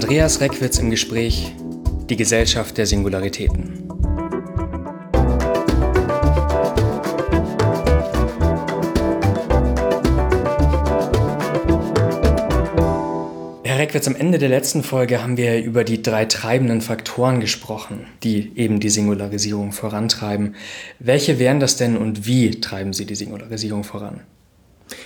Andreas Reckwitz im Gespräch Die Gesellschaft der Singularitäten. Herr Reckwitz, am Ende der letzten Folge haben wir über die drei treibenden Faktoren gesprochen, die eben die Singularisierung vorantreiben. Welche wären das denn und wie treiben sie die Singularisierung voran?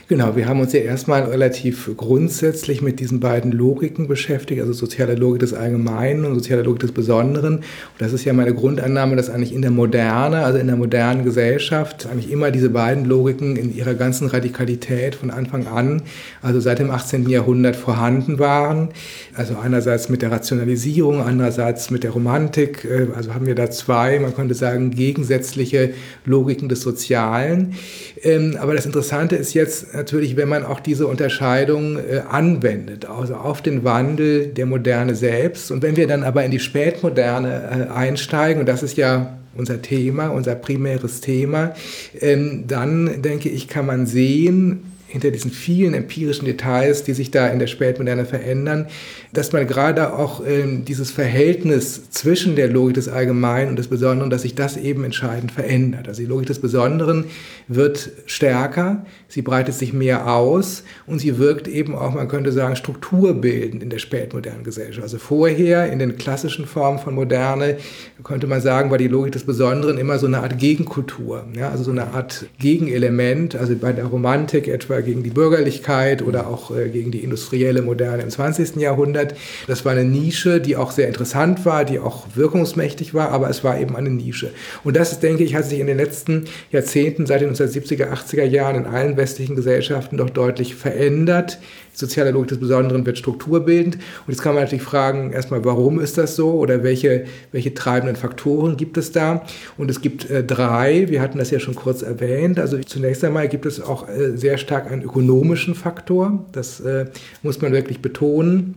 Genau, wir haben uns ja erstmal relativ grundsätzlich mit diesen beiden Logiken beschäftigt, also soziale Logik des Allgemeinen und soziale Logik des Besonderen. Und das ist ja meine Grundannahme, dass eigentlich in der Moderne, also in der modernen Gesellschaft, eigentlich immer diese beiden Logiken in ihrer ganzen Radikalität von Anfang an, also seit dem 18. Jahrhundert vorhanden waren. Also einerseits mit der Rationalisierung, andererseits mit der Romantik. Äh, also haben wir da zwei, man könnte sagen, gegensätzliche Logiken des Sozialen. Ähm, aber das Interessante ist jetzt natürlich, wenn man auch diese Unterscheidung äh, anwendet, also auf den Wandel der Moderne selbst. Und wenn wir dann aber in die Spätmoderne äh, einsteigen, und das ist ja unser Thema, unser primäres Thema, ähm, dann denke ich, kann man sehen, hinter diesen vielen empirischen Details, die sich da in der Spätmoderne verändern, dass man gerade auch ähm, dieses Verhältnis zwischen der Logik des Allgemeinen und des Besonderen, dass sich das eben entscheidend verändert. Also die Logik des Besonderen wird stärker, sie breitet sich mehr aus und sie wirkt eben auch, man könnte sagen, strukturbildend in der spätmodernen Gesellschaft. Also vorher in den klassischen Formen von Moderne könnte man sagen, war die Logik des Besonderen immer so eine Art Gegenkultur, ja, also so eine Art Gegenelement, also bei der Romantik etwa gegen die Bürgerlichkeit oder auch äh, gegen die industrielle Moderne im 20. Jahrhundert. Das war eine Nische, die auch sehr interessant war, die auch wirkungsmächtig war, aber es war eben eine Nische. Und das, denke ich, hat sich in den letzten Jahrzehnten, seit den 1970er, 80er Jahren in allen westlichen Gesellschaften doch deutlich verändert. Die soziale Logik des Besonderen wird strukturbildend. Und jetzt kann man natürlich fragen, erstmal, warum ist das so oder welche, welche treibenden Faktoren gibt es da? Und es gibt äh, drei, wir hatten das ja schon kurz erwähnt. Also zunächst einmal gibt es auch äh, sehr stark einen ökonomischen Faktor. Das äh, muss man wirklich betonen.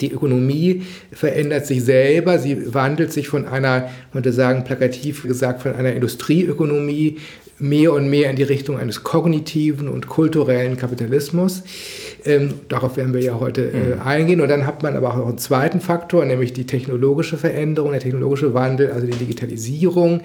Die Ökonomie verändert sich selber, sie wandelt sich von einer, man könnte sagen, plakativ gesagt, von einer Industrieökonomie mehr und mehr in die Richtung eines kognitiven und kulturellen Kapitalismus. Ähm, darauf werden wir ja heute äh, mhm. eingehen. Und dann hat man aber auch noch einen zweiten Faktor, nämlich die technologische Veränderung, der technologische Wandel, also die Digitalisierung,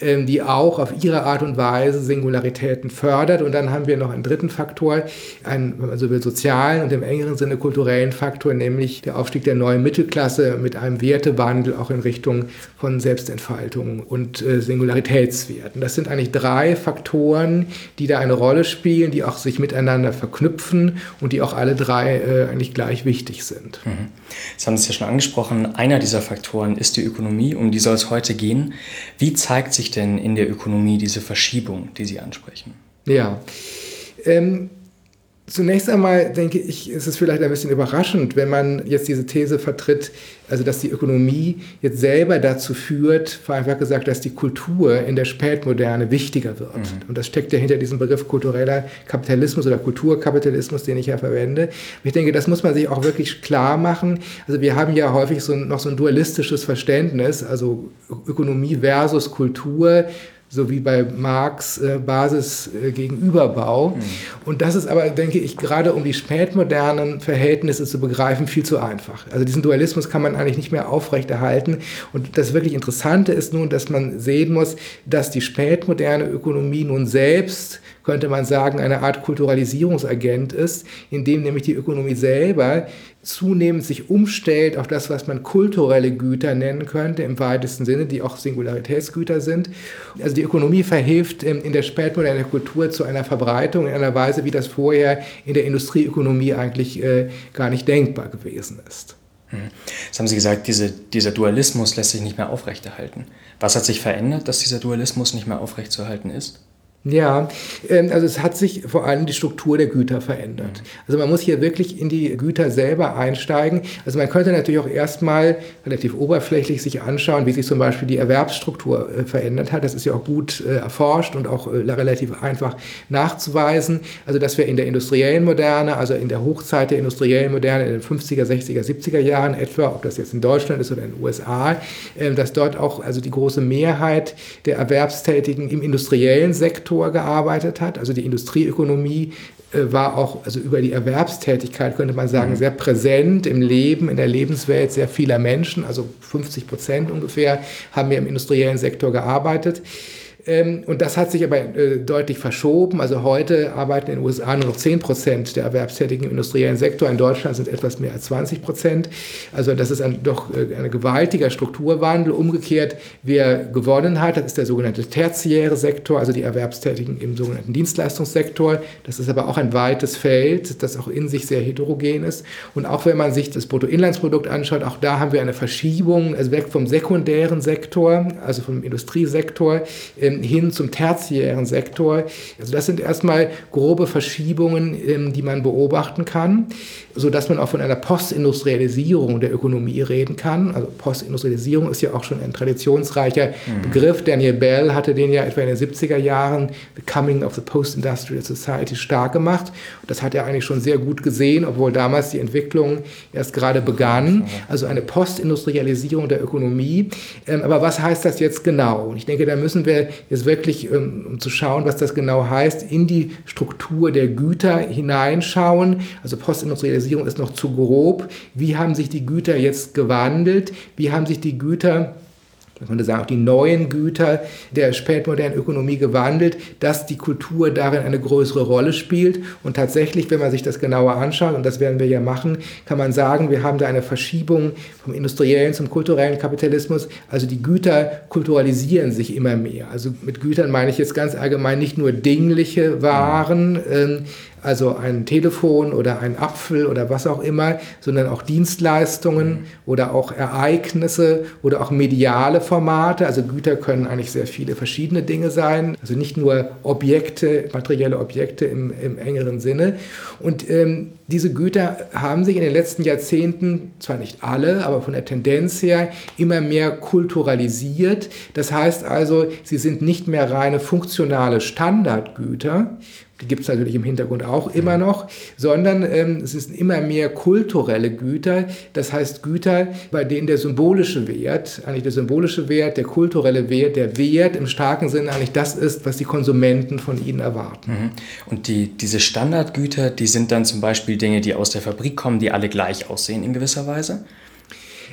ähm, die auch auf ihre Art und Weise Singularitäten fördert. Und dann haben wir noch einen dritten Faktor, einen, wenn man so will, sozialen und im engeren Sinne kulturellen Faktor, nämlich der Aufstieg der neuen Mittelklasse mit einem Wertewandel auch in Richtung von Selbstentfaltung und äh, Singularitätswerten. Das sind eigentlich drei Faktoren, die da eine Rolle spielen, die auch sich miteinander verknüpfen und die auch alle drei äh, eigentlich gleich wichtig sind. Mhm. Das haben Sie ja schon angesprochen. Einer dieser Faktoren ist die Ökonomie, um die soll es heute gehen. Wie zeigt sich denn in der Ökonomie diese Verschiebung, die Sie ansprechen? Ja. Ähm, Zunächst einmal denke ich, ist es vielleicht ein bisschen überraschend, wenn man jetzt diese These vertritt, also dass die Ökonomie jetzt selber dazu führt, vereinfacht gesagt, dass die Kultur in der Spätmoderne wichtiger wird. Mhm. Und das steckt ja hinter diesem Begriff kultureller Kapitalismus oder Kulturkapitalismus, den ich ja verwende. Und ich denke, das muss man sich auch wirklich klar machen. Also wir haben ja häufig so noch so ein dualistisches Verständnis, also Ökonomie versus Kultur so wie bei Marx äh, Basis äh, Gegenüberbau. Mhm. Und das ist aber, denke ich, gerade um die spätmodernen Verhältnisse zu begreifen, viel zu einfach. Also diesen Dualismus kann man eigentlich nicht mehr aufrechterhalten. Und das wirklich Interessante ist nun, dass man sehen muss, dass die spätmoderne Ökonomie nun selbst könnte man sagen, eine Art Kulturalisierungsagent ist, indem nämlich die Ökonomie selber zunehmend sich umstellt auf das, was man kulturelle Güter nennen könnte, im weitesten Sinne, die auch Singularitätsgüter sind. Also die Ökonomie verhilft in der spätmodernen Kultur zu einer Verbreitung in einer Weise, wie das vorher in der Industrieökonomie eigentlich äh, gar nicht denkbar gewesen ist. Hm. Jetzt haben Sie gesagt, diese, dieser Dualismus lässt sich nicht mehr aufrechterhalten. Was hat sich verändert, dass dieser Dualismus nicht mehr aufrechtzuerhalten ist? Ja, ähm, also es hat sich vor allem die Struktur der Güter verändert. Also man muss hier wirklich in die Güter selber einsteigen. Also man könnte natürlich auch erstmal relativ oberflächlich sich anschauen, wie sich zum Beispiel die Erwerbsstruktur äh, verändert hat. Das ist ja auch gut äh, erforscht und auch äh, relativ einfach nachzuweisen. Also dass wir in der industriellen Moderne, also in der Hochzeit der industriellen Moderne in den 50er, 60er, 70er Jahren etwa, ob das jetzt in Deutschland ist oder in den USA, ähm, dass dort auch also die große Mehrheit der Erwerbstätigen im industriellen Sektor Sektor gearbeitet hat. Also die Industrieökonomie äh, war auch, also über die Erwerbstätigkeit könnte man sagen, mhm. sehr präsent im Leben, in der Lebenswelt sehr vieler Menschen. Also 50 Prozent ungefähr haben wir im industriellen Sektor gearbeitet. Ähm, und das hat sich aber äh, deutlich verschoben. Also heute arbeiten in den USA nur noch 10 Prozent der Erwerbstätigen im industriellen Sektor. In Deutschland sind etwas mehr als 20 Prozent. Also das ist ein, doch äh, ein gewaltiger Strukturwandel. Umgekehrt, wer gewonnen hat, das ist der sogenannte tertiäre Sektor, also die Erwerbstätigen im sogenannten Dienstleistungssektor. Das ist aber auch ein weites Feld, das auch in sich sehr heterogen ist. Und auch wenn man sich das Bruttoinlandsprodukt anschaut, auch da haben wir eine Verschiebung, also weg vom sekundären Sektor, also vom Industriesektor, ähm, hin zum tertiären Sektor. Also das sind erstmal grobe Verschiebungen, ähm, die man beobachten kann, sodass man auch von einer Postindustrialisierung der Ökonomie reden kann. Also Postindustrialisierung ist ja auch schon ein traditionsreicher mhm. Begriff. Daniel Bell hatte den ja etwa in den 70er Jahren, The Coming of the Post-Industrial Society, stark gemacht. Und das hat er eigentlich schon sehr gut gesehen, obwohl damals die Entwicklung erst gerade begann. Also eine Postindustrialisierung der Ökonomie. Ähm, aber was heißt das jetzt genau? Und ich denke, da müssen wir jetzt wirklich, ähm, um zu schauen, was das genau heißt, in die Struktur der Güter hineinschauen. Also Postindustrialisierung ist noch zu grob. Wie haben sich die Güter jetzt gewandelt? Wie haben sich die Güter man könnte sagen, auch die neuen Güter der spätmodernen Ökonomie gewandelt, dass die Kultur darin eine größere Rolle spielt. Und tatsächlich, wenn man sich das genauer anschaut, und das werden wir ja machen, kann man sagen, wir haben da eine Verschiebung vom industriellen zum kulturellen Kapitalismus. Also die Güter kulturalisieren sich immer mehr. Also mit Gütern meine ich jetzt ganz allgemein nicht nur dingliche Waren, äh, also ein Telefon oder ein Apfel oder was auch immer, sondern auch Dienstleistungen mhm. oder auch Ereignisse oder auch mediale Formate. Also Güter können eigentlich sehr viele verschiedene Dinge sein, also nicht nur Objekte, materielle Objekte im, im engeren Sinne. Und ähm, diese Güter haben sich in den letzten Jahrzehnten, zwar nicht alle, aber von der Tendenz her immer mehr kulturalisiert. Das heißt also, sie sind nicht mehr reine funktionale Standardgüter, gibt es natürlich im Hintergrund auch immer noch, sondern ähm, es sind immer mehr kulturelle Güter, das heißt Güter, bei denen der symbolische Wert, eigentlich der symbolische Wert, der kulturelle Wert, der Wert im starken Sinne eigentlich das ist, was die Konsumenten von ihnen erwarten. Mhm. Und die, diese Standardgüter, die sind dann zum Beispiel Dinge, die aus der Fabrik kommen, die alle gleich aussehen in gewisser Weise?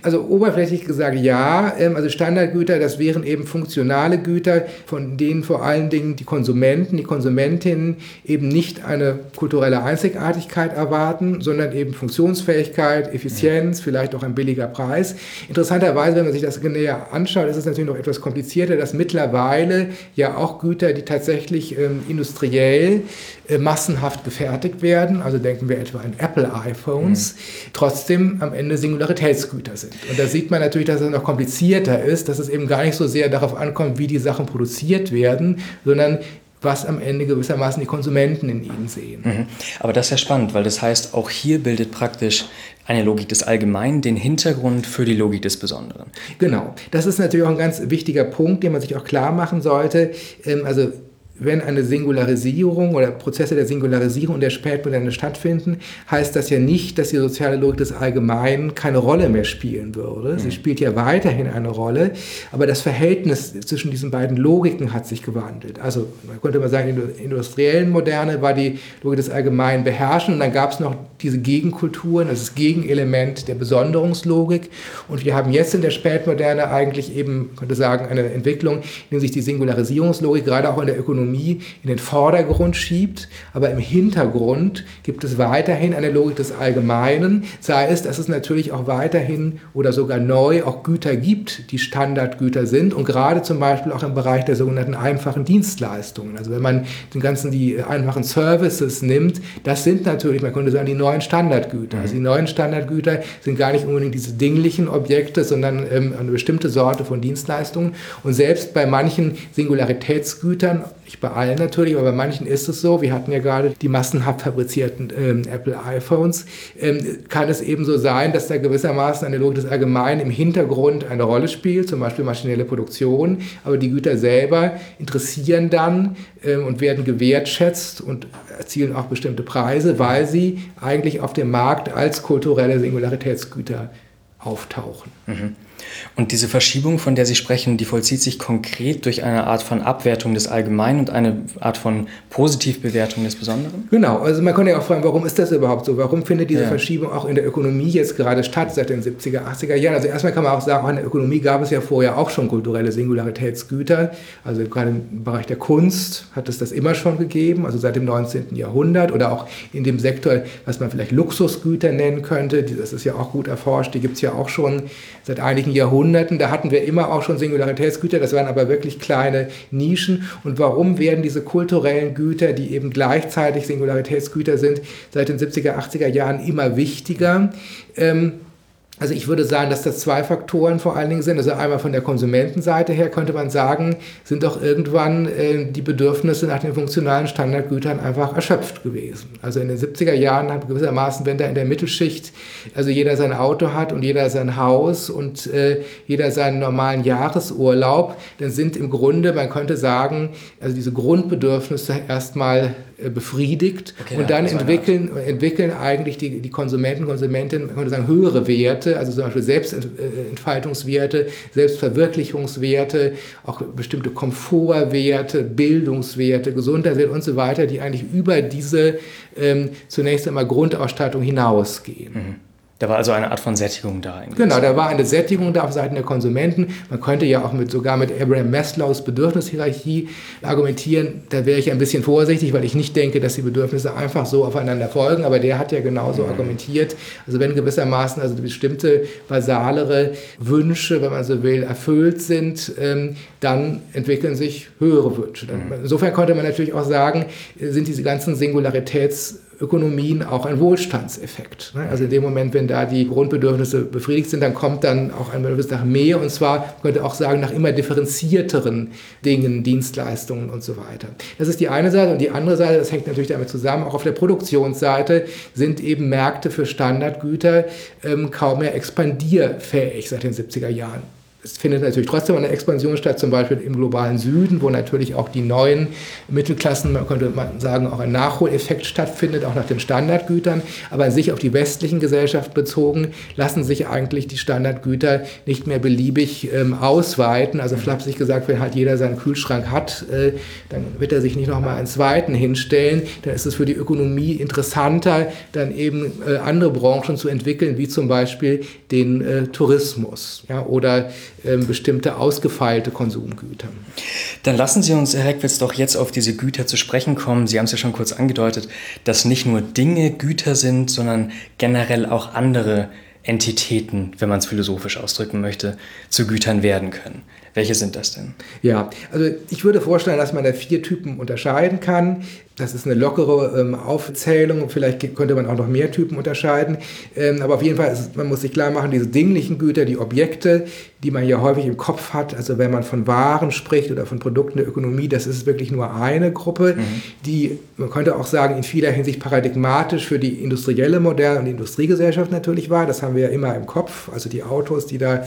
Also oberflächlich gesagt ja. Ähm, also Standardgüter, das wären eben funktionale Güter, von denen vor allen Dingen die Konsumenten, die Konsumentinnen eben nicht eine kulturelle Einzigartigkeit erwarten, sondern eben Funktionsfähigkeit, Effizienz, vielleicht auch ein billiger Preis. Interessanterweise, wenn man sich das näher anschaut, ist es natürlich noch etwas komplizierter, dass mittlerweile ja auch Güter, die tatsächlich ähm, industriell äh, massenhaft gefertigt werden, also denken wir etwa an Apple iPhones, mhm. trotzdem am Ende Singularitätsgüter sind. Und da sieht man natürlich, dass es noch komplizierter ist, dass es eben gar nicht so sehr darauf ankommt, wie die Sachen produziert werden, sondern was am Ende gewissermaßen die Konsumenten in ihnen sehen. Mhm. Aber das ist ja spannend, weil das heißt, auch hier bildet praktisch eine Logik des Allgemeinen den Hintergrund für die Logik des Besonderen. Genau, das ist natürlich auch ein ganz wichtiger Punkt, den man sich auch klar machen sollte. Ähm, also wenn eine Singularisierung oder Prozesse der Singularisierung der Spätmoderne stattfinden, heißt das ja nicht, dass die soziale Logik des Allgemeinen keine Rolle mehr spielen würde. Mhm. Sie spielt ja weiterhin eine Rolle, aber das Verhältnis zwischen diesen beiden Logiken hat sich gewandelt. Also man könnte mal sagen, in der industriellen Moderne war die Logik des Allgemeinen beherrschend und dann gab es noch diese Gegenkulturen, das Gegenelement der Besonderungslogik und wir haben jetzt in der Spätmoderne eigentlich eben, könnte sagen, eine Entwicklung, in der sich die Singularisierungslogik gerade auch in der Ökonomie Ökonomie in den Vordergrund schiebt, aber im Hintergrund gibt es weiterhin eine Logik des Allgemeinen, sei es, dass es natürlich auch weiterhin oder sogar neu auch Güter gibt, die Standardgüter sind und gerade zum Beispiel auch im Bereich der sogenannten einfachen Dienstleistungen. Also wenn man den ganzen die einfachen Services nimmt, das sind natürlich, man könnte sagen, die neuen Standardgüter. Also die neuen Standardgüter sind gar nicht unbedingt diese dinglichen Objekte, sondern ähm, eine bestimmte Sorte von Dienstleistungen. Und selbst bei manchen Singularitätsgütern, nicht bei allen natürlich, aber bei manchen ist es so. Wir hatten ja gerade die massenhaft fabrizierten ähm, Apple iPhones. Ähm, kann es eben so sein, dass da gewissermaßen eine Logik des Allgemeinen im Hintergrund eine Rolle spielt, zum Beispiel maschinelle Produktion, aber die Güter selber interessieren dann ähm, und werden gewertschätzt und erzielen auch bestimmte Preise, weil sie eigentlich auf dem Markt als kulturelle Singularitätsgüter auftauchen. Mhm. Und diese Verschiebung, von der Sie sprechen, die vollzieht sich konkret durch eine Art von Abwertung des Allgemeinen und eine Art von Positivbewertung des Besonderen? Genau, also man kann ja auch fragen, warum ist das überhaupt so? Warum findet diese ja. Verschiebung auch in der Ökonomie jetzt gerade statt seit den 70er, 80er Jahren? Also erstmal kann man auch sagen, auch in der Ökonomie gab es ja vorher auch schon kulturelle Singularitätsgüter. Also gerade im Bereich der Kunst hat es das immer schon gegeben, also seit dem 19. Jahrhundert oder auch in dem Sektor, was man vielleicht Luxusgüter nennen könnte. Das ist ja auch gut erforscht, die gibt es ja auch schon seit einigen Jahrhunderten. Da hatten wir immer auch schon Singularitätsgüter, das waren aber wirklich kleine Nischen. Und warum werden diese kulturellen Güter, die eben gleichzeitig Singularitätsgüter sind, seit den 70er, 80er Jahren immer wichtiger? Ähm, also ich würde sagen, dass das zwei Faktoren vor allen Dingen sind. Also einmal von der Konsumentenseite her könnte man sagen, sind doch irgendwann äh, die Bedürfnisse nach den funktionalen Standardgütern einfach erschöpft gewesen. Also in den 70er Jahren hat gewissermaßen, wenn da in der Mittelschicht, also jeder sein Auto hat und jeder sein Haus und äh, jeder seinen normalen Jahresurlaub, dann sind im Grunde, man könnte sagen, also diese Grundbedürfnisse erstmal befriedigt okay, und dann entwickeln, entwickeln eigentlich die, die Konsumenten, Konsumentinnen, man sagen, höhere Werte, also zum Beispiel Selbstentfaltungswerte, Selbstverwirklichungswerte, auch bestimmte Komfortwerte, Bildungswerte, Gesundheitswerte und so weiter, die eigentlich über diese ähm, zunächst einmal Grundausstattung hinausgehen. Mhm. Da war also eine Art von Sättigung da. Eigentlich. Genau, da war eine Sättigung da auf Seiten der Konsumenten. Man könnte ja auch mit, sogar mit Abraham Maslows Bedürfnishierarchie argumentieren. Da wäre ich ein bisschen vorsichtig, weil ich nicht denke, dass die Bedürfnisse einfach so aufeinander folgen. Aber der hat ja genauso mhm. argumentiert. Also wenn gewissermaßen also bestimmte basalere Wünsche, wenn man so will, erfüllt sind, ähm, dann entwickeln sich höhere Wünsche. Mhm. Insofern könnte man natürlich auch sagen, sind diese ganzen Singularitäts Ökonomien auch ein Wohlstandseffekt. Ne? Also in dem Moment, wenn da die Grundbedürfnisse befriedigt sind, dann kommt dann auch ein Bedürfnis nach mehr und zwar, man könnte auch sagen, nach immer differenzierteren Dingen, Dienstleistungen und so weiter. Das ist die eine Seite und die andere Seite, das hängt natürlich damit zusammen, auch auf der Produktionsseite sind eben Märkte für Standardgüter ähm, kaum mehr expandierfähig seit den 70er Jahren es findet natürlich trotzdem eine Expansion statt, zum Beispiel im globalen Süden, wo natürlich auch die neuen Mittelklassen, man könnte sagen, auch ein Nachholeffekt stattfindet, auch nach den Standardgütern. Aber sich auf die westlichen Gesellschaften bezogen, lassen sich eigentlich die Standardgüter nicht mehr beliebig ähm, ausweiten. Also flapsig gesagt, wenn halt jeder seinen Kühlschrank hat, äh, dann wird er sich nicht nochmal einen zweiten hinstellen. Dann ist es für die Ökonomie interessanter, dann eben äh, andere Branchen zu entwickeln, wie zum Beispiel den äh, Tourismus ja, oder bestimmte ausgefeilte Konsumgüter. Dann lassen Sie uns, Herr Reckwitz, doch jetzt auf diese Güter zu sprechen kommen. Sie haben es ja schon kurz angedeutet, dass nicht nur Dinge Güter sind, sondern generell auch andere Entitäten, wenn man es philosophisch ausdrücken möchte, zu Gütern werden können. Welche sind das denn? Ja, also ich würde vorstellen, dass man da vier Typen unterscheiden kann. Das ist eine lockere ähm, Aufzählung. Vielleicht könnte man auch noch mehr Typen unterscheiden. Ähm, aber auf jeden Fall, ist, man muss sich klar machen, diese dinglichen Güter, die Objekte, die man ja häufig im Kopf hat, also wenn man von Waren spricht oder von Produkten der Ökonomie, das ist wirklich nur eine Gruppe, mhm. die, man könnte auch sagen, in vieler Hinsicht paradigmatisch für die industrielle Moderne und die Industriegesellschaft natürlich war. Das haben wir ja immer im Kopf. Also die Autos, die da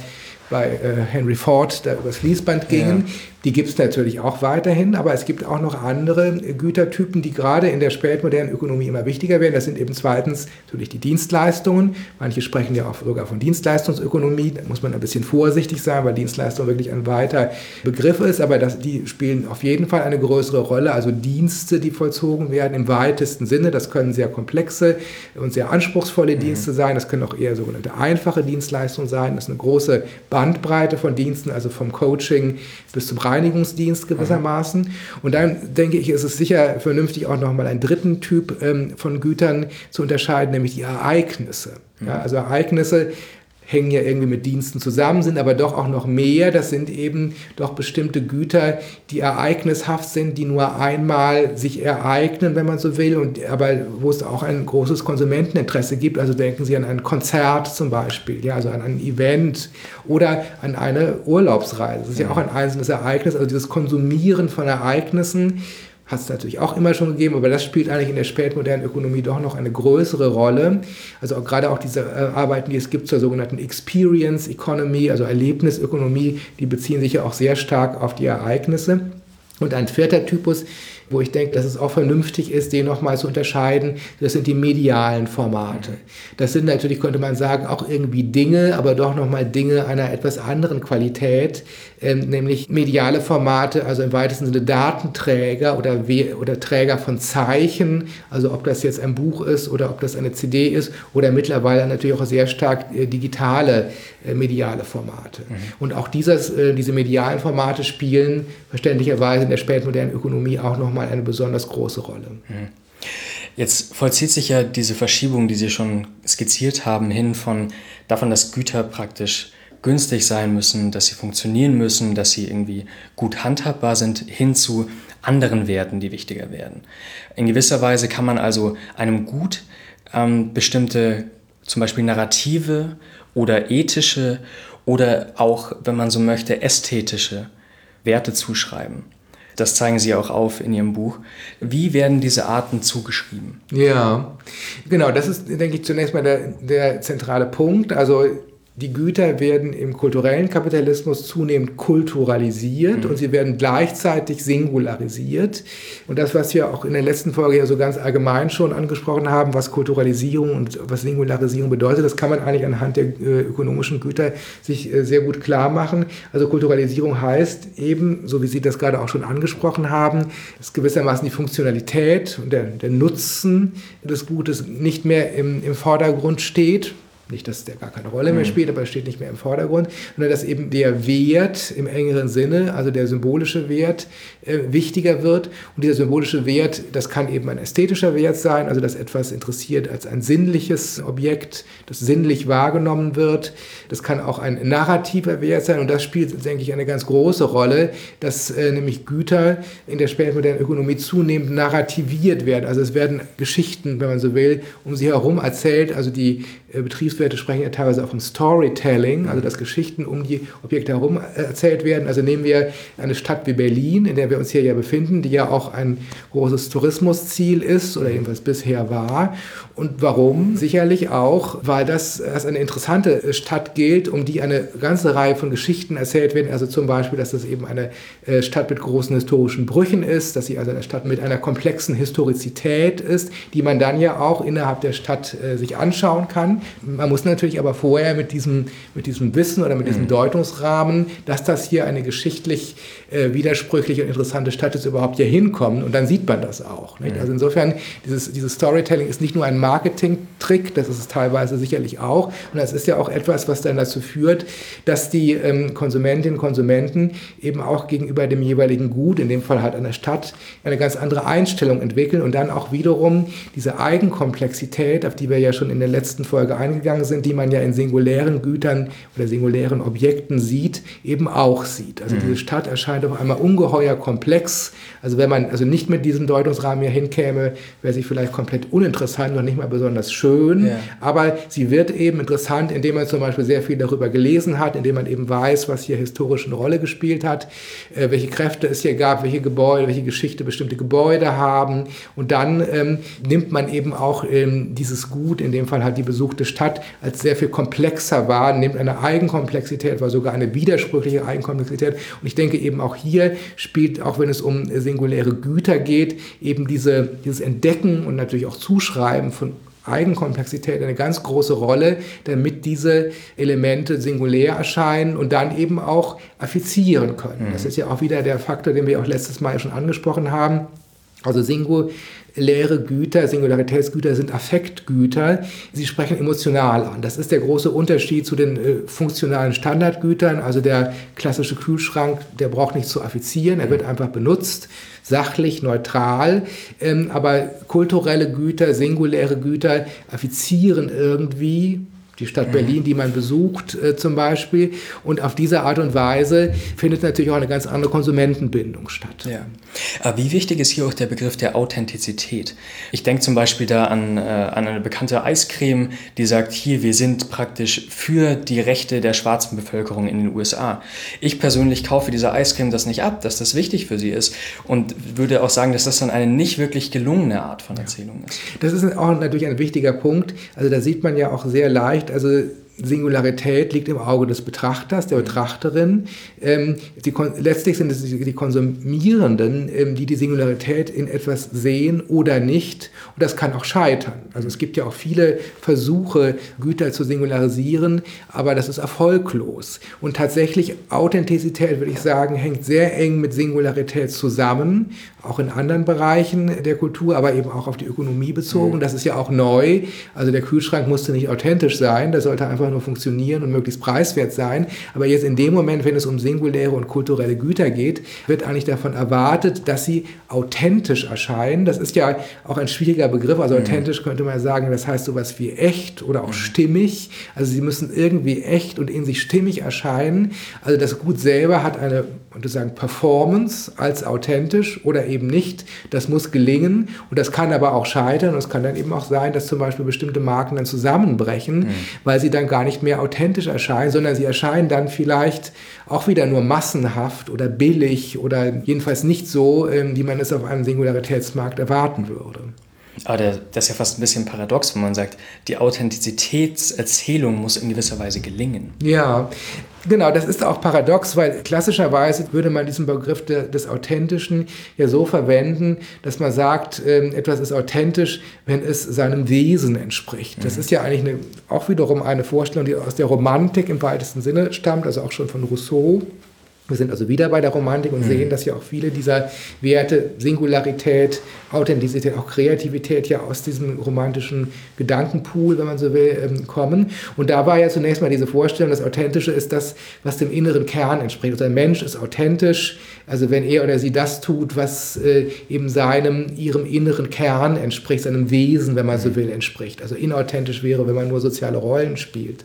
bei äh, Henry Ford da übers Fließband gingen. Ja. Die gibt es natürlich auch weiterhin, aber es gibt auch noch andere Gütertypen, die gerade in der spätmodernen Ökonomie immer wichtiger werden. Das sind eben zweitens natürlich die Dienstleistungen. Manche sprechen ja auch sogar von Dienstleistungsökonomie. Da muss man ein bisschen vorsichtig sein, weil Dienstleistung wirklich ein weiter Begriff ist, aber das, die spielen auf jeden Fall eine größere Rolle. Also Dienste, die vollzogen werden im weitesten Sinne. Das können sehr komplexe und sehr anspruchsvolle mhm. Dienste sein. Das können auch eher sogenannte einfache Dienstleistungen sein. Das ist eine große Bandbreite von Diensten, also vom Coaching bis zum Reinigungsdienst gewissermaßen. Und dann denke ich, ist es sicher vernünftig, auch nochmal einen dritten Typ ähm, von Gütern zu unterscheiden, nämlich die Ereignisse. Ja, also Ereignisse hängen ja irgendwie mit Diensten zusammen, sind aber doch auch noch mehr. Das sind eben doch bestimmte Güter, die ereignishaft sind, die nur einmal sich ereignen, wenn man so will, und aber wo es auch ein großes Konsumenteninteresse gibt. Also denken Sie an ein Konzert zum Beispiel, ja, also an ein Event oder an eine Urlaubsreise. Das ist ja auch ein einzelnes Ereignis, also dieses Konsumieren von Ereignissen hat es natürlich auch immer schon gegeben, aber das spielt eigentlich in der spätmodernen Ökonomie doch noch eine größere Rolle. Also auch, gerade auch diese äh, Arbeiten, die es gibt zur sogenannten Experience Economy, also Erlebnisökonomie, die beziehen sich ja auch sehr stark auf die Ereignisse. Und ein vierter Typus wo ich denke, dass es auch vernünftig ist, den nochmal zu unterscheiden. Das sind die medialen Formate. Das sind natürlich, könnte man sagen, auch irgendwie Dinge, aber doch nochmal Dinge einer etwas anderen Qualität, ähm, nämlich mediale Formate, also im weitesten Sinne Datenträger oder, oder Träger von Zeichen, also ob das jetzt ein Buch ist oder ob das eine CD ist oder mittlerweile natürlich auch sehr stark äh, digitale äh, mediale Formate. Mhm. Und auch dieses, äh, diese medialen Formate spielen verständlicherweise in der spätmodernen Ökonomie auch nochmal eine besonders große Rolle. Mhm. Jetzt vollzieht sich ja diese Verschiebung, die Sie schon skizziert haben, hin von davon, dass Güter praktisch günstig sein müssen, dass sie funktionieren müssen, dass sie irgendwie gut handhabbar sind, hin zu anderen Werten, die wichtiger werden. In gewisser Weise kann man also einem Gut ähm, bestimmte zum Beispiel Narrative oder ethische oder auch, wenn man so möchte, ästhetische Werte zuschreiben. Das zeigen Sie auch auf in Ihrem Buch. Wie werden diese Arten zugeschrieben? Ja, genau, das ist, denke ich, zunächst mal der, der zentrale Punkt. Also die Güter werden im kulturellen Kapitalismus zunehmend kulturalisiert mhm. und sie werden gleichzeitig singularisiert. Und das, was wir auch in der letzten Folge ja so ganz allgemein schon angesprochen haben, was Kulturalisierung und was Singularisierung bedeutet, das kann man eigentlich anhand der äh, ökonomischen Güter sich äh, sehr gut klar machen. Also Kulturalisierung heißt eben, so wie Sie das gerade auch schon angesprochen haben, dass gewissermaßen die Funktionalität und der, der Nutzen des Gutes nicht mehr im, im Vordergrund steht, nicht, dass der gar keine Rolle mehr mhm. spielt, aber er steht nicht mehr im Vordergrund, sondern dass eben der Wert im engeren Sinne, also der symbolische Wert, äh, wichtiger wird. Und dieser symbolische Wert, das kann eben ein ästhetischer Wert sein, also dass etwas interessiert als ein sinnliches Objekt, das sinnlich wahrgenommen wird. Das kann auch ein narrativer Wert sein und das spielt, denke ich, eine ganz große Rolle, dass äh, nämlich Güter in der spätmodernen Ökonomie zunehmend narrativiert werden. Also es werden Geschichten, wenn man so will, um sie herum erzählt, also die äh, Betriebswerte sprechen ja teilweise auch vom Storytelling, also dass Geschichten um die Objekte herum äh, erzählt werden. Also nehmen wir eine Stadt wie Berlin, in der wir uns hier ja befinden, die ja auch ein großes Tourismusziel ist oder jedenfalls bisher war. Und warum? Sicherlich auch, weil das als eine interessante Stadt gilt, um die eine ganze Reihe von Geschichten erzählt werden. Also zum Beispiel, dass das eben eine äh, Stadt mit großen historischen Brüchen ist, dass sie also eine Stadt mit einer komplexen Historizität ist, die man dann ja auch innerhalb der Stadt sich anschauen kann. Man muss natürlich aber vorher mit diesem, mit diesem Wissen oder mit diesem mhm. Deutungsrahmen, dass das hier eine geschichtlich äh, widersprüchliche und interessante Stadt ist, überhaupt hier hinkommen. Und dann sieht man das auch. Mhm. Also insofern, dieses, dieses Storytelling ist nicht nur ein Marketing-Trick, das ist es teilweise sicherlich auch. Und das ist ja auch etwas, was dann dazu führt, dass die ähm, Konsumentinnen und Konsumenten eben auch gegenüber dem jeweiligen Gut, in dem Fall halt einer Stadt, eine ganz andere Einstellung entwickeln und dann auch wiederum diese Eigenkomplexität, auf die wir ja schon in der letzten Folge Folge eingegangen sind, die man ja in singulären Gütern oder singulären Objekten sieht, eben auch sieht. Also mhm. diese Stadt erscheint auf einmal ungeheuer komplex. Also wenn man also nicht mit diesem Deutungsrahmen hier hinkäme, wäre sie vielleicht komplett uninteressant und nicht mal besonders schön. Ja. Aber sie wird eben interessant, indem man zum Beispiel sehr viel darüber gelesen hat, indem man eben weiß, was hier historisch eine Rolle gespielt hat, äh, welche Kräfte es hier gab, welche Gebäude, welche Geschichte bestimmte Gebäude haben. Und dann ähm, nimmt man eben auch ähm, dieses Gut, in dem Fall halt die besuchte Stadt als sehr viel komplexer wahr, nimmt eine Eigenkomplexität, war sogar eine widersprüchliche Eigenkomplexität. Und ich denke eben auch hier spielt, auch wenn es um singuläre Güter geht, eben diese, dieses Entdecken und natürlich auch Zuschreiben von Eigenkomplexität eine ganz große Rolle, damit diese Elemente singulär erscheinen und dann eben auch affizieren können. Mhm. Das ist ja auch wieder der Faktor, den wir auch letztes Mal schon angesprochen haben. Also Singu leere Güter, Singularitätsgüter sind Affektgüter. Sie sprechen emotional an. Das ist der große Unterschied zu den äh, funktionalen Standardgütern. Also der klassische Kühlschrank, der braucht nicht zu affizieren, er wird einfach benutzt, sachlich, neutral. Ähm, aber kulturelle Güter, singuläre Güter affizieren irgendwie die Stadt. Berlin, die man besucht äh, zum Beispiel. Und auf diese Art und Weise findet natürlich auch eine ganz andere Konsumentenbindung statt. Ja. Aber wie wichtig ist hier auch der Begriff der Authentizität? Ich denke zum Beispiel da an, äh, an eine bekannte Eiscreme, die sagt, hier, wir sind praktisch für die Rechte der schwarzen Bevölkerung in den USA. Ich persönlich kaufe dieser Eiscreme das nicht ab, dass das wichtig für sie ist und würde auch sagen, dass das dann eine nicht wirklich gelungene Art von Erzählung ist. Das ist auch natürlich ein wichtiger Punkt. Also da sieht man ja auch sehr leicht, also Singularität liegt im Auge des Betrachters, der Betrachterin. Ähm, die, letztlich sind es die Konsumierenden, ähm, die die Singularität in etwas sehen oder nicht. Und das kann auch scheitern. Also es gibt ja auch viele Versuche, Güter zu singularisieren, aber das ist erfolglos. Und tatsächlich Authentizität, würde ich sagen, hängt sehr eng mit Singularität zusammen, auch in anderen Bereichen der Kultur, aber eben auch auf die Ökonomie bezogen. Mhm. Das ist ja auch neu. Also der Kühlschrank musste nicht authentisch sein, der sollte einfach nur funktionieren und möglichst preiswert sein. Aber jetzt in dem Moment, wenn es um singuläre und kulturelle Güter geht, wird eigentlich davon erwartet, dass sie authentisch erscheinen. Das ist ja auch ein schwieriger Begriff. Also mhm. authentisch könnte man sagen, das heißt sowas wie echt oder auch stimmig. Also sie müssen irgendwie echt und in sich stimmig erscheinen. Also das Gut selber hat eine und sagen Performance als authentisch oder eben nicht. Das muss gelingen und das kann aber auch scheitern. Und es kann dann eben auch sein, dass zum Beispiel bestimmte Marken dann zusammenbrechen, mhm. weil sie dann gar nicht mehr authentisch erscheinen, sondern sie erscheinen dann vielleicht auch wieder nur massenhaft oder billig oder jedenfalls nicht so, ähm, wie man es auf einem Singularitätsmarkt erwarten würde. Aber der, das ist ja fast ein bisschen paradox, wenn man sagt, die Authentizitätserzählung muss in gewisser Weise gelingen. Ja, genau, das ist auch paradox, weil klassischerweise würde man diesen Begriff de, des Authentischen ja so verwenden, dass man sagt, äh, etwas ist authentisch, wenn es seinem Wesen entspricht. Das mhm. ist ja eigentlich eine, auch wiederum eine Vorstellung, die aus der Romantik im weitesten Sinne stammt, also auch schon von Rousseau. Wir sind also wieder bei der Romantik und mhm. sehen, dass ja auch viele dieser Werte, Singularität, Authentizität, auch Kreativität ja aus diesem romantischen Gedankenpool, wenn man so will, ähm, kommen. Und da war ja zunächst mal diese Vorstellung, das Authentische ist das, was dem inneren Kern entspricht. Also ein Mensch ist authentisch, also wenn er oder sie das tut, was äh, eben seinem, ihrem inneren Kern entspricht, seinem Wesen, wenn man so will, entspricht. Also inauthentisch wäre, wenn man nur soziale Rollen spielt.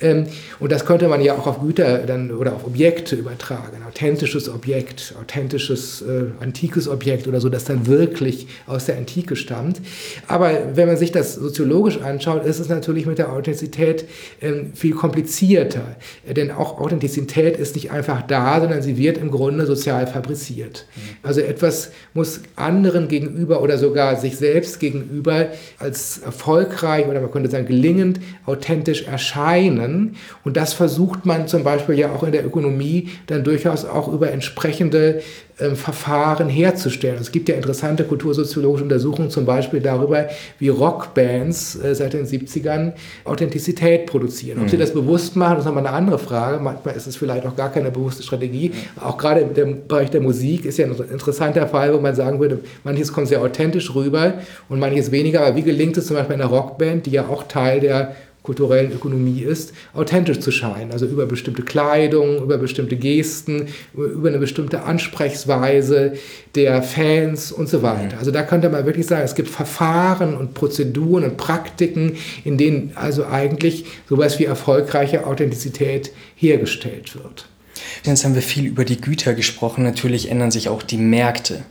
Ähm, und das könnte man ja auch auf Güter dann oder auf Objekte übertragen Frage, ein authentisches Objekt, authentisches äh, antikes Objekt oder so, das dann wirklich aus der Antike stammt. Aber wenn man sich das soziologisch anschaut, ist es natürlich mit der Authentizität ähm, viel komplizierter. Denn auch Authentizität ist nicht einfach da, sondern sie wird im Grunde sozial fabriziert. Mhm. Also etwas muss anderen gegenüber oder sogar sich selbst gegenüber als erfolgreich oder man könnte sagen gelingend authentisch erscheinen. Und das versucht man zum Beispiel ja auch in der Ökonomie dann durchaus auch über entsprechende äh, Verfahren herzustellen. Es gibt ja interessante kultursoziologische Untersuchungen zum Beispiel darüber, wie Rockbands äh, seit den 70ern Authentizität produzieren. Ob mhm. sie das bewusst machen, das ist nochmal eine andere Frage. Manchmal ist es vielleicht auch gar keine bewusste Strategie. Mhm. Auch gerade im Bereich der Musik ist ja ein interessanter Fall, wo man sagen würde, manches kommt sehr authentisch rüber und manches weniger. Aber wie gelingt es zum Beispiel einer Rockband, die ja auch Teil der kulturellen Ökonomie ist, authentisch zu scheinen. Also über bestimmte Kleidung, über bestimmte Gesten, über eine bestimmte Ansprechweise der Fans und so weiter. Also da könnte man wirklich sagen, es gibt Verfahren und Prozeduren und Praktiken, in denen also eigentlich sowas wie erfolgreiche Authentizität hergestellt wird. Jetzt haben wir viel über die Güter gesprochen. Natürlich ändern sich auch die Märkte.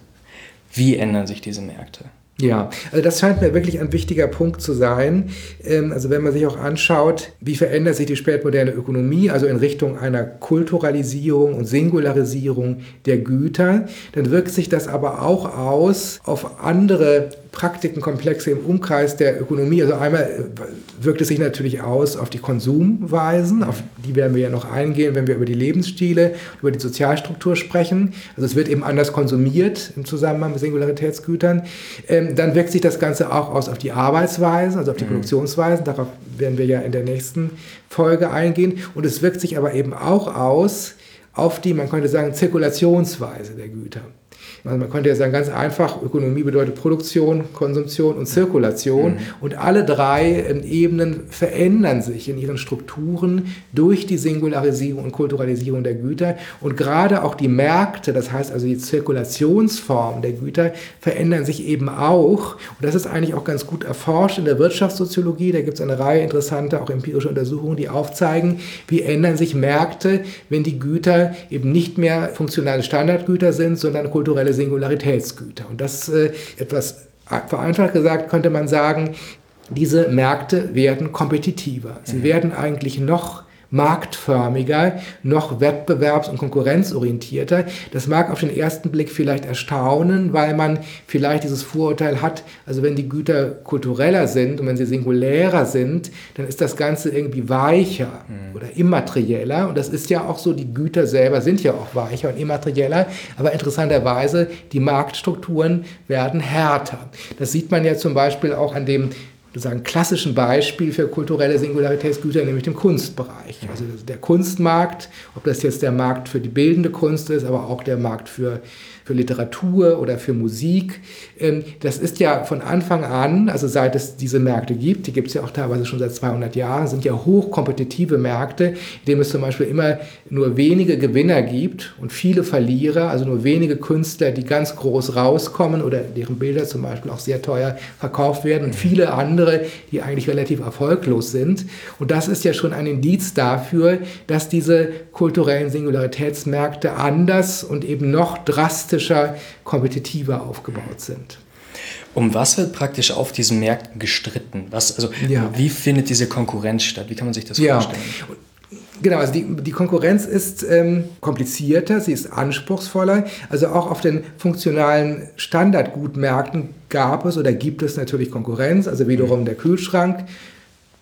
Wie ändern sich diese Märkte? Ja, also das scheint mir wirklich ein wichtiger Punkt zu sein. Ähm, also wenn man sich auch anschaut, wie verändert sich die spätmoderne Ökonomie, also in Richtung einer Kulturalisierung und Singularisierung der Güter, dann wirkt sich das aber auch aus auf andere Praktikenkomplexe im Umkreis der Ökonomie. Also einmal äh, wirkt es sich natürlich aus auf die Konsumweisen, auf die werden wir ja noch eingehen, wenn wir über die Lebensstile, über die Sozialstruktur sprechen. Also es wird eben anders konsumiert im Zusammenhang mit Singularitätsgütern. Ähm, dann wirkt sich das Ganze auch aus auf die Arbeitsweisen, also auf die mhm. Produktionsweisen. Darauf werden wir ja in der nächsten Folge eingehen. Und es wirkt sich aber eben auch aus auf die, man könnte sagen, Zirkulationsweise der Güter. Also man könnte ja sagen, ganz einfach, Ökonomie bedeutet Produktion, Konsumption und Zirkulation. Mhm. Und alle drei ähm, Ebenen verändern sich in ihren Strukturen durch die Singularisierung und Kulturalisierung der Güter. Und gerade auch die Märkte, das heißt also die Zirkulationsform der Güter, verändern sich eben auch. Und das ist eigentlich auch ganz gut erforscht in der Wirtschaftssoziologie. Da gibt es eine Reihe interessanter, auch empirischer Untersuchungen, die aufzeigen, wie ändern sich Märkte, wenn die Güter eben nicht mehr funktionale Standardgüter sind, sondern kulturelle Singularitätsgüter. Und das äh, etwas vereinfacht gesagt könnte man sagen, diese Märkte werden kompetitiver. Sie mhm. werden eigentlich noch marktförmiger, noch wettbewerbs- und konkurrenzorientierter. Das mag auf den ersten Blick vielleicht erstaunen, weil man vielleicht dieses Vorurteil hat, also wenn die Güter kultureller sind und wenn sie singulärer sind, dann ist das Ganze irgendwie weicher mhm. oder immaterieller. Und das ist ja auch so, die Güter selber sind ja auch weicher und immaterieller, aber interessanterweise, die Marktstrukturen werden härter. Das sieht man ja zum Beispiel auch an dem sozusagen klassischen Beispiel für kulturelle Singularitätsgüter, nämlich dem Kunstbereich. Also der Kunstmarkt, ob das jetzt der Markt für die bildende Kunst ist, aber auch der Markt für für Literatur oder für Musik. Ähm, das ist ja von Anfang an, also seit es diese Märkte gibt, die gibt es ja auch teilweise schon seit 200 Jahren, sind ja hochkompetitive Märkte, in denen es zum Beispiel immer nur wenige Gewinner gibt und viele Verlierer, also nur wenige Künstler, die ganz groß rauskommen oder deren Bilder zum Beispiel auch sehr teuer verkauft werden und viele andere, die eigentlich relativ erfolglos sind. Und das ist ja schon ein Indiz dafür, dass diese kulturellen Singularitätsmärkte anders und eben noch drastischer realistischer, kompetitiver aufgebaut sind. Um was wird praktisch auf diesen Märkten gestritten? Was, also, ja. Wie findet diese Konkurrenz statt? Wie kann man sich das ja. vorstellen? Genau, also die, die Konkurrenz ist ähm, komplizierter, sie ist anspruchsvoller. Also auch auf den funktionalen Standardgutmärkten gab es oder gibt es natürlich Konkurrenz. Also wiederum der Kühlschrank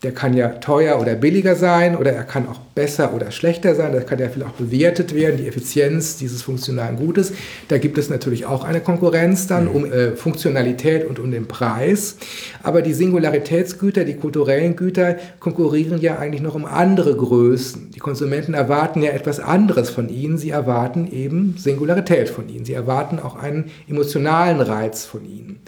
der kann ja teuer oder billiger sein oder er kann auch besser oder schlechter sein. Das kann ja vielleicht auch bewertet werden, die Effizienz dieses funktionalen Gutes. Da gibt es natürlich auch eine Konkurrenz dann mhm. um äh, Funktionalität und um den Preis. Aber die Singularitätsgüter, die kulturellen Güter konkurrieren ja eigentlich noch um andere Größen. Die Konsumenten erwarten ja etwas anderes von ihnen. Sie erwarten eben Singularität von ihnen. Sie erwarten auch einen emotionalen Reiz von ihnen.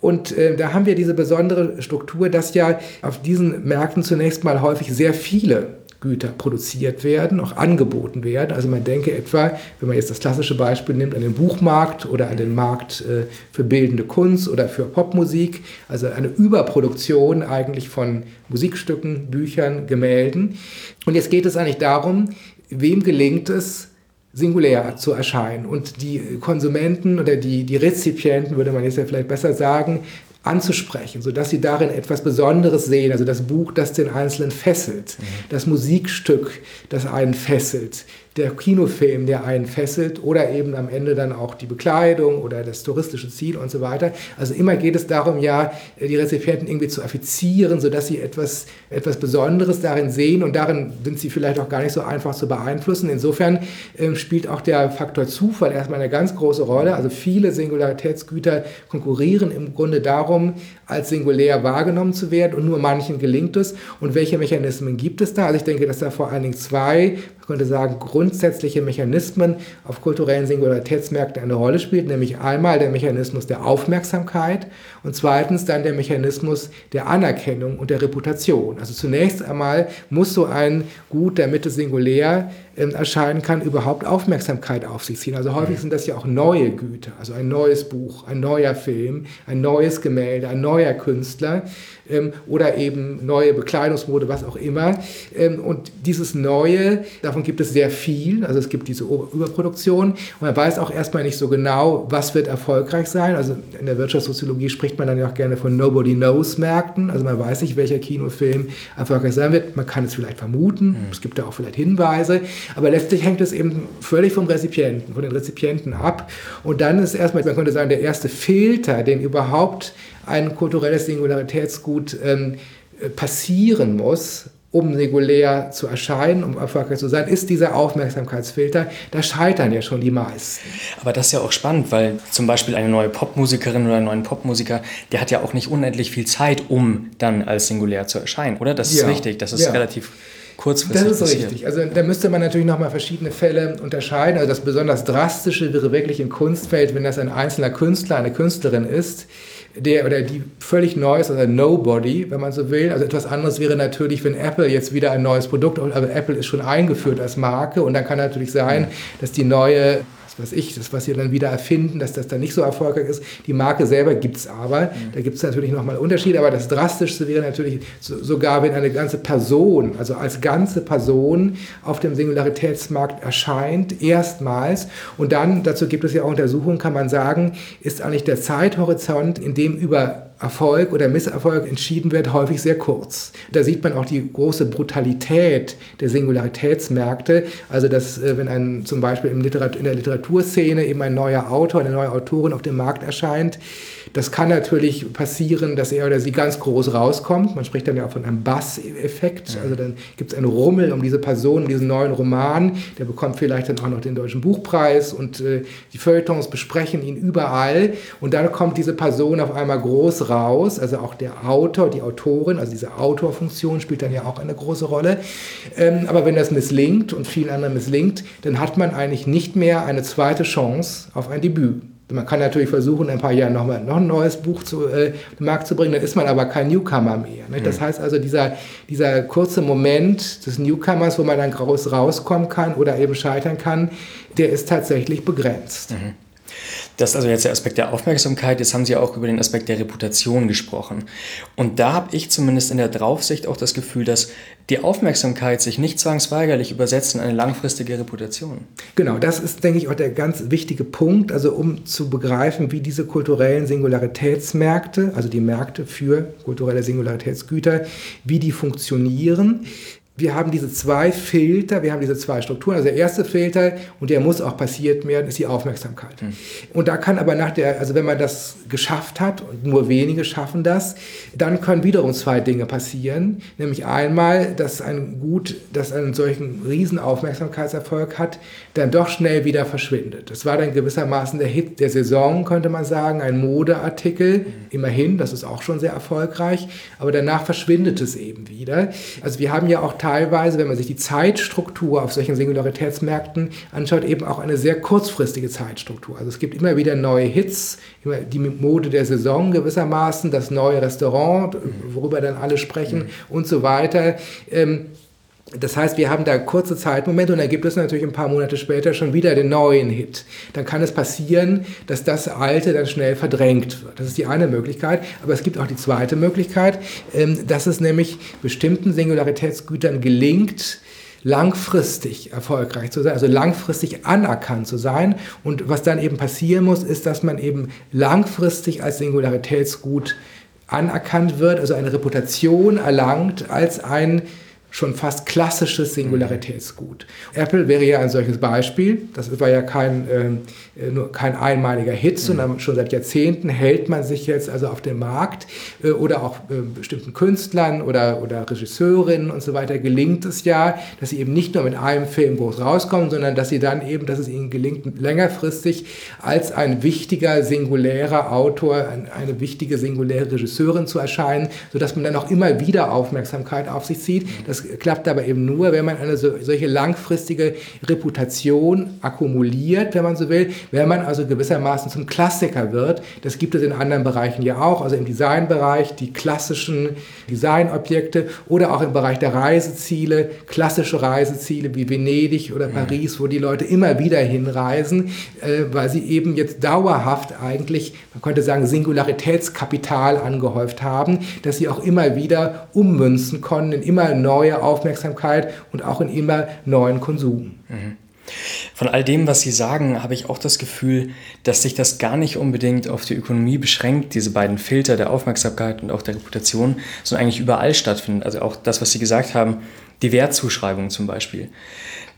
Und äh, da haben wir diese besondere Struktur, dass ja auf diesen Märkten zunächst mal häufig sehr viele Güter produziert werden, auch angeboten werden. Also man denke etwa, wenn man jetzt das klassische Beispiel nimmt, an den Buchmarkt oder an den Markt äh, für bildende Kunst oder für Popmusik, also eine Überproduktion eigentlich von Musikstücken, Büchern, Gemälden. Und jetzt geht es eigentlich darum, wem gelingt es, singulär zu erscheinen. Und die Konsumenten oder die, die Rezipienten, würde man jetzt ja vielleicht besser sagen, anzusprechen, sodass sie darin etwas Besonderes sehen, also das Buch, das den Einzelnen fesselt, mhm. das Musikstück, das einen fesselt, der Kinofilm, der einen fesselt oder eben am Ende dann auch die Bekleidung oder das touristische Ziel und so weiter. Also immer geht es darum, ja, die Rezipienten irgendwie zu affizieren, sodass sie etwas, etwas Besonderes darin sehen und darin sind sie vielleicht auch gar nicht so einfach zu beeinflussen. Insofern äh, spielt auch der Faktor Zufall erstmal eine ganz große Rolle. Also viele Singularitätsgüter konkurrieren im Grunde darum, als singulär wahrgenommen zu werden und nur manchen gelingt es. Und welche Mechanismen gibt es da? Also ich denke, dass da vor allen Dingen zwei könnte sagen, grundsätzliche Mechanismen auf kulturellen Singularitätsmärkten eine Rolle spielt, nämlich einmal der Mechanismus der Aufmerksamkeit und zweitens dann der Mechanismus der Anerkennung und der Reputation. Also zunächst einmal muss so ein Gut, der Mitte singulär ähm, erscheinen kann, überhaupt Aufmerksamkeit auf sich ziehen. Also häufig sind das ja auch neue Güter, also ein neues Buch, ein neuer Film, ein neues Gemälde, ein neuer Künstler ähm, oder eben neue Bekleidungsmode, was auch immer. Ähm, und dieses Neue, davon gibt es sehr viel. Also es gibt diese Überproduktion und man weiß auch erstmal nicht so genau, was wird erfolgreich sein. Also in der Wirtschaftssoziologie spricht man dann ja auch gerne von Nobody Knows Märkten. Also man weiß nicht, welcher Kinofilm erfolgreich sein wird. Man kann es vielleicht vermuten. Mhm. Es gibt da auch vielleicht Hinweise. Aber letztlich hängt es eben völlig vom Rezipienten, von den Rezipienten ab. Und dann ist erstmal, man könnte sagen, der erste Filter, den überhaupt ein kulturelles Singularitätsgut ähm, äh, passieren muss, um singulär zu erscheinen, um erfolgreich zu sein, ist dieser Aufmerksamkeitsfilter. Da scheitern ja schon die meisten. Aber das ist ja auch spannend, weil zum Beispiel eine neue Popmusikerin oder einen neuen Popmusiker, der hat ja auch nicht unendlich viel Zeit, um dann als singulär zu erscheinen, oder? Das ist ja. richtig, das ist ja. relativ kurzfristig Das ist passiert. richtig. Also da müsste man natürlich nochmal verschiedene Fälle unterscheiden. Also das besonders Drastische wäre wirklich im Kunstfeld, wenn das ein einzelner Künstler, eine Künstlerin ist, der oder die völlig neu ist, also Nobody, wenn man so will. Also etwas anderes wäre natürlich, wenn Apple jetzt wieder ein neues Produkt, aber Apple ist schon eingeführt als Marke und dann kann natürlich sein, dass die neue was ich, das, was sie dann wieder erfinden, dass das dann nicht so erfolgreich ist. Die Marke selber gibt es aber. Mhm. Da gibt es natürlich nochmal Unterschiede, aber das Drastischste wäre natürlich so, sogar, wenn eine ganze Person, also als ganze Person auf dem Singularitätsmarkt erscheint, erstmals. Und dann, dazu gibt es ja auch Untersuchungen, kann man sagen, ist eigentlich der Zeithorizont, in dem über Erfolg oder Misserfolg entschieden wird, häufig sehr kurz. Da sieht man auch die große Brutalität der Singularitätsmärkte. Also, dass äh, wenn ein zum Beispiel in der Literaturszene eben ein neuer Autor, eine neue Autorin auf dem Markt erscheint, das kann natürlich passieren, dass er oder sie ganz groß rauskommt. Man spricht dann ja auch von einem Bass-Effekt. Also dann gibt es einen Rummel um diese Person, um diesen neuen Roman. Der bekommt vielleicht dann auch noch den Deutschen Buchpreis und äh, die Feuilletons besprechen ihn überall. Und dann kommt diese Person auf einmal groß raus. Also auch der Autor, die Autorin, also diese Autorfunktion spielt dann ja auch eine große Rolle. Ähm, aber wenn das misslingt und vielen anderen misslingt, dann hat man eigentlich nicht mehr eine zweite Chance auf ein Debüt. Man kann natürlich versuchen, in ein paar Jahren noch, mal, noch ein neues Buch zu äh, den Markt zu bringen, dann ist man aber kein Newcomer mehr. Ne? Das mhm. heißt also, dieser, dieser kurze Moment des Newcomers, wo man dann groß rauskommen kann oder eben scheitern kann, der ist tatsächlich begrenzt. Mhm. Das ist also jetzt der Aspekt der Aufmerksamkeit. Jetzt haben Sie auch über den Aspekt der Reputation gesprochen. Und da habe ich zumindest in der Draufsicht auch das Gefühl, dass die Aufmerksamkeit sich nicht zwangsweigerlich übersetzt in eine langfristige Reputation. Genau, das ist, denke ich, auch der ganz wichtige Punkt. Also um zu begreifen, wie diese kulturellen Singularitätsmärkte, also die Märkte für kulturelle Singularitätsgüter, wie die funktionieren wir haben diese zwei Filter, wir haben diese zwei Strukturen. Also der erste Filter, und der muss auch passiert werden, ist die Aufmerksamkeit. Mhm. Und da kann aber nach der, also wenn man das geschafft hat, und nur wenige schaffen das, dann können wiederum zwei Dinge passieren. Nämlich einmal, dass ein Gut, das einen solchen riesen Aufmerksamkeitserfolg hat, dann doch schnell wieder verschwindet. Das war dann gewissermaßen der Hit der Saison, könnte man sagen, ein Modeartikel. Mhm. Immerhin, das ist auch schon sehr erfolgreich, aber danach verschwindet es eben wieder. Also wir haben ja auch teilweise, wenn man sich die Zeitstruktur auf solchen Singularitätsmärkten anschaut, eben auch eine sehr kurzfristige Zeitstruktur. Also es gibt immer wieder neue Hits, immer die Mode der Saison gewissermaßen, das neue Restaurant, worüber dann alle sprechen mhm. und so weiter. Ähm, das heißt, wir haben da kurze Zeitmomente und dann gibt es natürlich ein paar Monate später schon wieder den neuen Hit. Dann kann es passieren, dass das Alte dann schnell verdrängt wird. Das ist die eine Möglichkeit. Aber es gibt auch die zweite Möglichkeit, ähm, dass es nämlich bestimmten Singularitätsgütern gelingt, langfristig erfolgreich zu sein, also langfristig anerkannt zu sein. Und was dann eben passieren muss, ist, dass man eben langfristig als Singularitätsgut anerkannt wird, also eine Reputation erlangt als ein schon fast klassisches Singularitätsgut. Apple wäre ja ein solches Beispiel. Das war ja kein, äh, nur kein einmaliger Hit, sondern schon seit Jahrzehnten hält man sich jetzt also auf dem Markt äh, oder auch äh, bestimmten Künstlern oder, oder Regisseurinnen und so weiter gelingt es ja, dass sie eben nicht nur mit einem Film groß rauskommen, sondern dass sie dann eben, dass es ihnen gelingt, längerfristig als ein wichtiger singulärer Autor, eine wichtige singuläre Regisseurin zu erscheinen, sodass man dann auch immer wieder Aufmerksamkeit auf sich zieht. Das das klappt aber eben nur, wenn man eine so, solche langfristige Reputation akkumuliert, wenn man so will, wenn man also gewissermaßen zum Klassiker wird. Das gibt es in anderen Bereichen ja auch, also im Designbereich, die klassischen Designobjekte oder auch im Bereich der Reiseziele, klassische Reiseziele wie Venedig oder Paris, wo die Leute immer wieder hinreisen, äh, weil sie eben jetzt dauerhaft eigentlich, man könnte sagen, Singularitätskapital angehäuft haben, dass sie auch immer wieder ummünzen konnten in immer neue neue Aufmerksamkeit und auch in immer neuen Konsum. Mhm. Von all dem, was Sie sagen, habe ich auch das Gefühl, dass sich das gar nicht unbedingt auf die Ökonomie beschränkt, diese beiden Filter der Aufmerksamkeit und auch der Reputation, sondern eigentlich überall stattfindet. Also auch das, was Sie gesagt haben, die Wertzuschreibung zum Beispiel.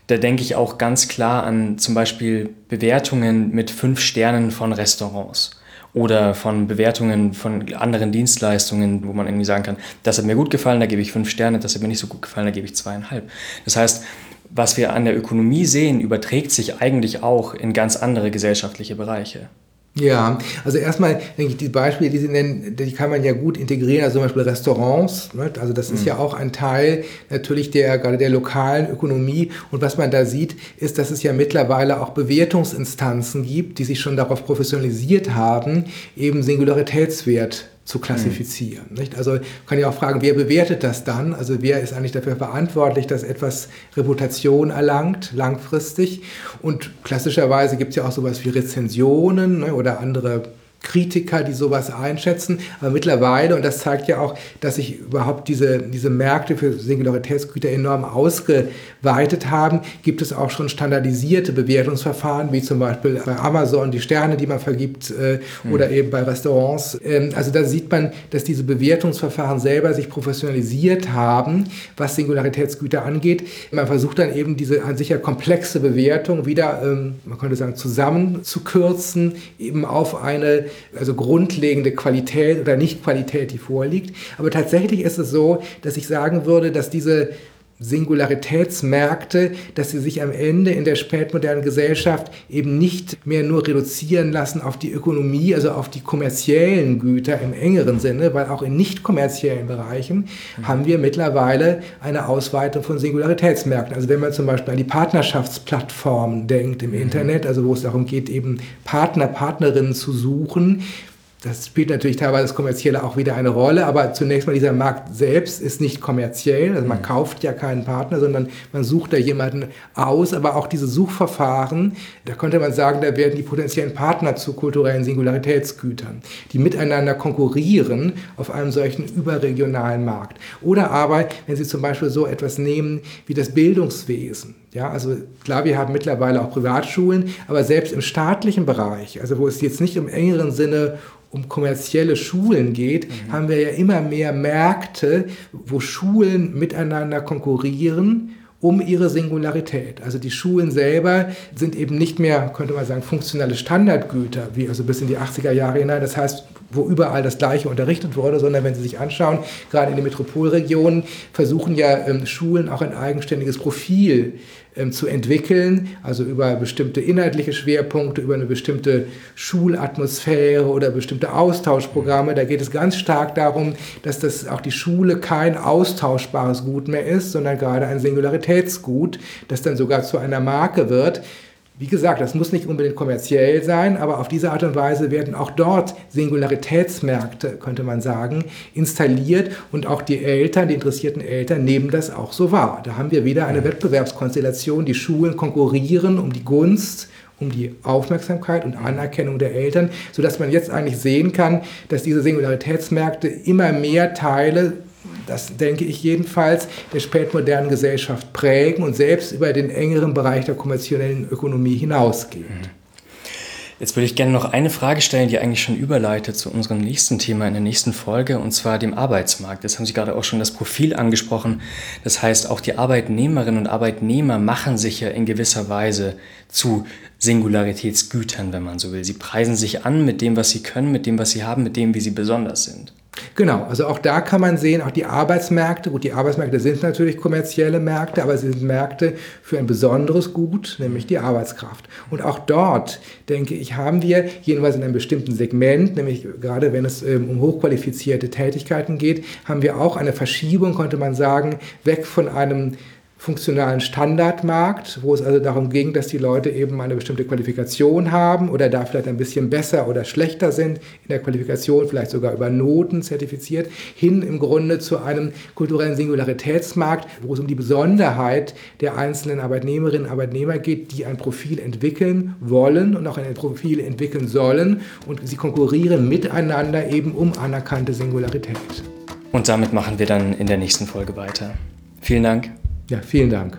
Da denke ich auch ganz klar an zum Beispiel Bewertungen mit fünf Sternen von Restaurants oder von Bewertungen von anderen Dienstleistungen, wo man irgendwie sagen kann, das hat mir gut gefallen, da gebe ich fünf Sterne, das hat mir nicht so gut gefallen, da gebe ich zweieinhalb. Das heißt, was wir an der Ökonomie sehen, überträgt sich eigentlich auch in ganz andere gesellschaftliche Bereiche. Ja, also erstmal denke ich, die Beispiele, die Sie nennen, die kann man ja gut integrieren, also zum Beispiel Restaurants. Ne? Also das ist mhm. ja auch ein Teil natürlich der gerade der lokalen Ökonomie. Und was man da sieht, ist, dass es ja mittlerweile auch Bewertungsinstanzen gibt, die sich schon darauf professionalisiert haben, eben Singularitätswert zu klassifizieren. Mhm. Nicht? Also kann ich auch fragen, wer bewertet das dann? Also wer ist eigentlich dafür verantwortlich, dass etwas Reputation erlangt, langfristig? Und klassischerweise gibt es ja auch sowas wie Rezensionen ne, oder andere Kritiker, die sowas einschätzen. Aber mittlerweile, und das zeigt ja auch, dass sich überhaupt diese, diese Märkte für Singularitätsgüter enorm ausgeweitet haben, gibt es auch schon standardisierte Bewertungsverfahren, wie zum Beispiel bei Amazon die Sterne, die man vergibt, äh, mhm. oder eben bei Restaurants. Ähm, also da sieht man, dass diese Bewertungsverfahren selber sich professionalisiert haben, was Singularitätsgüter angeht. Man versucht dann eben diese an sich ja komplexe Bewertung wieder, ähm, man könnte sagen, zusammenzukürzen, eben auf eine also grundlegende Qualität oder Nicht-Qualität, die vorliegt. Aber tatsächlich ist es so, dass ich sagen würde, dass diese Singularitätsmärkte, dass sie sich am Ende in der spätmodernen Gesellschaft eben nicht mehr nur reduzieren lassen auf die Ökonomie, also auf die kommerziellen Güter im engeren Sinne, weil auch in nicht kommerziellen Bereichen mhm. haben wir mittlerweile eine Ausweitung von Singularitätsmärkten. Also wenn man zum Beispiel an die Partnerschaftsplattformen denkt im mhm. Internet, also wo es darum geht, eben Partner, Partnerinnen zu suchen, das spielt natürlich teilweise das Kommerzielle auch wieder eine Rolle, aber zunächst mal dieser Markt selbst ist nicht kommerziell. Also man mhm. kauft ja keinen Partner, sondern man sucht da jemanden aus. Aber auch diese Suchverfahren, da könnte man sagen, da werden die potenziellen Partner zu kulturellen Singularitätsgütern, die miteinander konkurrieren auf einem solchen überregionalen Markt. Oder aber, wenn Sie zum Beispiel so etwas nehmen wie das Bildungswesen. Ja, also klar, wir haben mittlerweile auch Privatschulen, aber selbst im staatlichen Bereich, also wo es jetzt nicht im engeren Sinne um kommerzielle Schulen geht, mhm. haben wir ja immer mehr Märkte, wo Schulen miteinander konkurrieren um ihre Singularität. Also die Schulen selber sind eben nicht mehr, könnte man sagen, funktionale Standardgüter, wie also bis in die 80er Jahre hinein. Das heißt, wo überall das Gleiche unterrichtet wurde, sondern wenn Sie sich anschauen, gerade in den Metropolregionen versuchen ja ähm, Schulen auch ein eigenständiges Profil ähm, zu entwickeln, also über bestimmte inhaltliche Schwerpunkte, über eine bestimmte Schulatmosphäre oder bestimmte Austauschprogramme. Da geht es ganz stark darum, dass das auch die Schule kein austauschbares Gut mehr ist, sondern gerade ein Singularitätsgut, das dann sogar zu einer Marke wird. Wie gesagt, das muss nicht unbedingt kommerziell sein, aber auf diese Art und Weise werden auch dort Singularitätsmärkte, könnte man sagen, installiert und auch die Eltern, die interessierten Eltern nehmen das auch so wahr. Da haben wir wieder eine Wettbewerbskonstellation, die Schulen konkurrieren um die Gunst um die Aufmerksamkeit und Anerkennung der Eltern, sodass man jetzt eigentlich sehen kann, dass diese Singularitätsmärkte immer mehr Teile das denke ich jedenfalls, der spätmodernen Gesellschaft prägen und selbst über den engeren Bereich der kommerziellen Ökonomie hinausgehen. Mhm. Jetzt würde ich gerne noch eine Frage stellen, die eigentlich schon überleitet zu unserem nächsten Thema in der nächsten Folge, und zwar dem Arbeitsmarkt. Jetzt haben Sie gerade auch schon das Profil angesprochen. Das heißt, auch die Arbeitnehmerinnen und Arbeitnehmer machen sich ja in gewisser Weise zu Singularitätsgütern, wenn man so will. Sie preisen sich an mit dem, was sie können, mit dem, was sie haben, mit dem, wie sie besonders sind. Genau, also auch da kann man sehen, auch die Arbeitsmärkte, gut, die Arbeitsmärkte sind natürlich kommerzielle Märkte, aber sie sind Märkte für ein besonderes Gut, nämlich die Arbeitskraft. Und auch dort, denke ich, haben wir jedenfalls in einem bestimmten Segment, nämlich gerade wenn es ähm, um hochqualifizierte Tätigkeiten geht, haben wir auch eine Verschiebung, könnte man sagen, weg von einem funktionalen Standardmarkt, wo es also darum ging, dass die Leute eben eine bestimmte Qualifikation haben oder da vielleicht ein bisschen besser oder schlechter sind in der Qualifikation, vielleicht sogar über Noten zertifiziert, hin im Grunde zu einem kulturellen Singularitätsmarkt, wo es um die Besonderheit der einzelnen Arbeitnehmerinnen und Arbeitnehmer geht, die ein Profil entwickeln wollen und auch ein Profil entwickeln sollen und sie konkurrieren miteinander eben um anerkannte Singularität. Und damit machen wir dann in der nächsten Folge weiter. Vielen Dank. Ja, vielen Dank.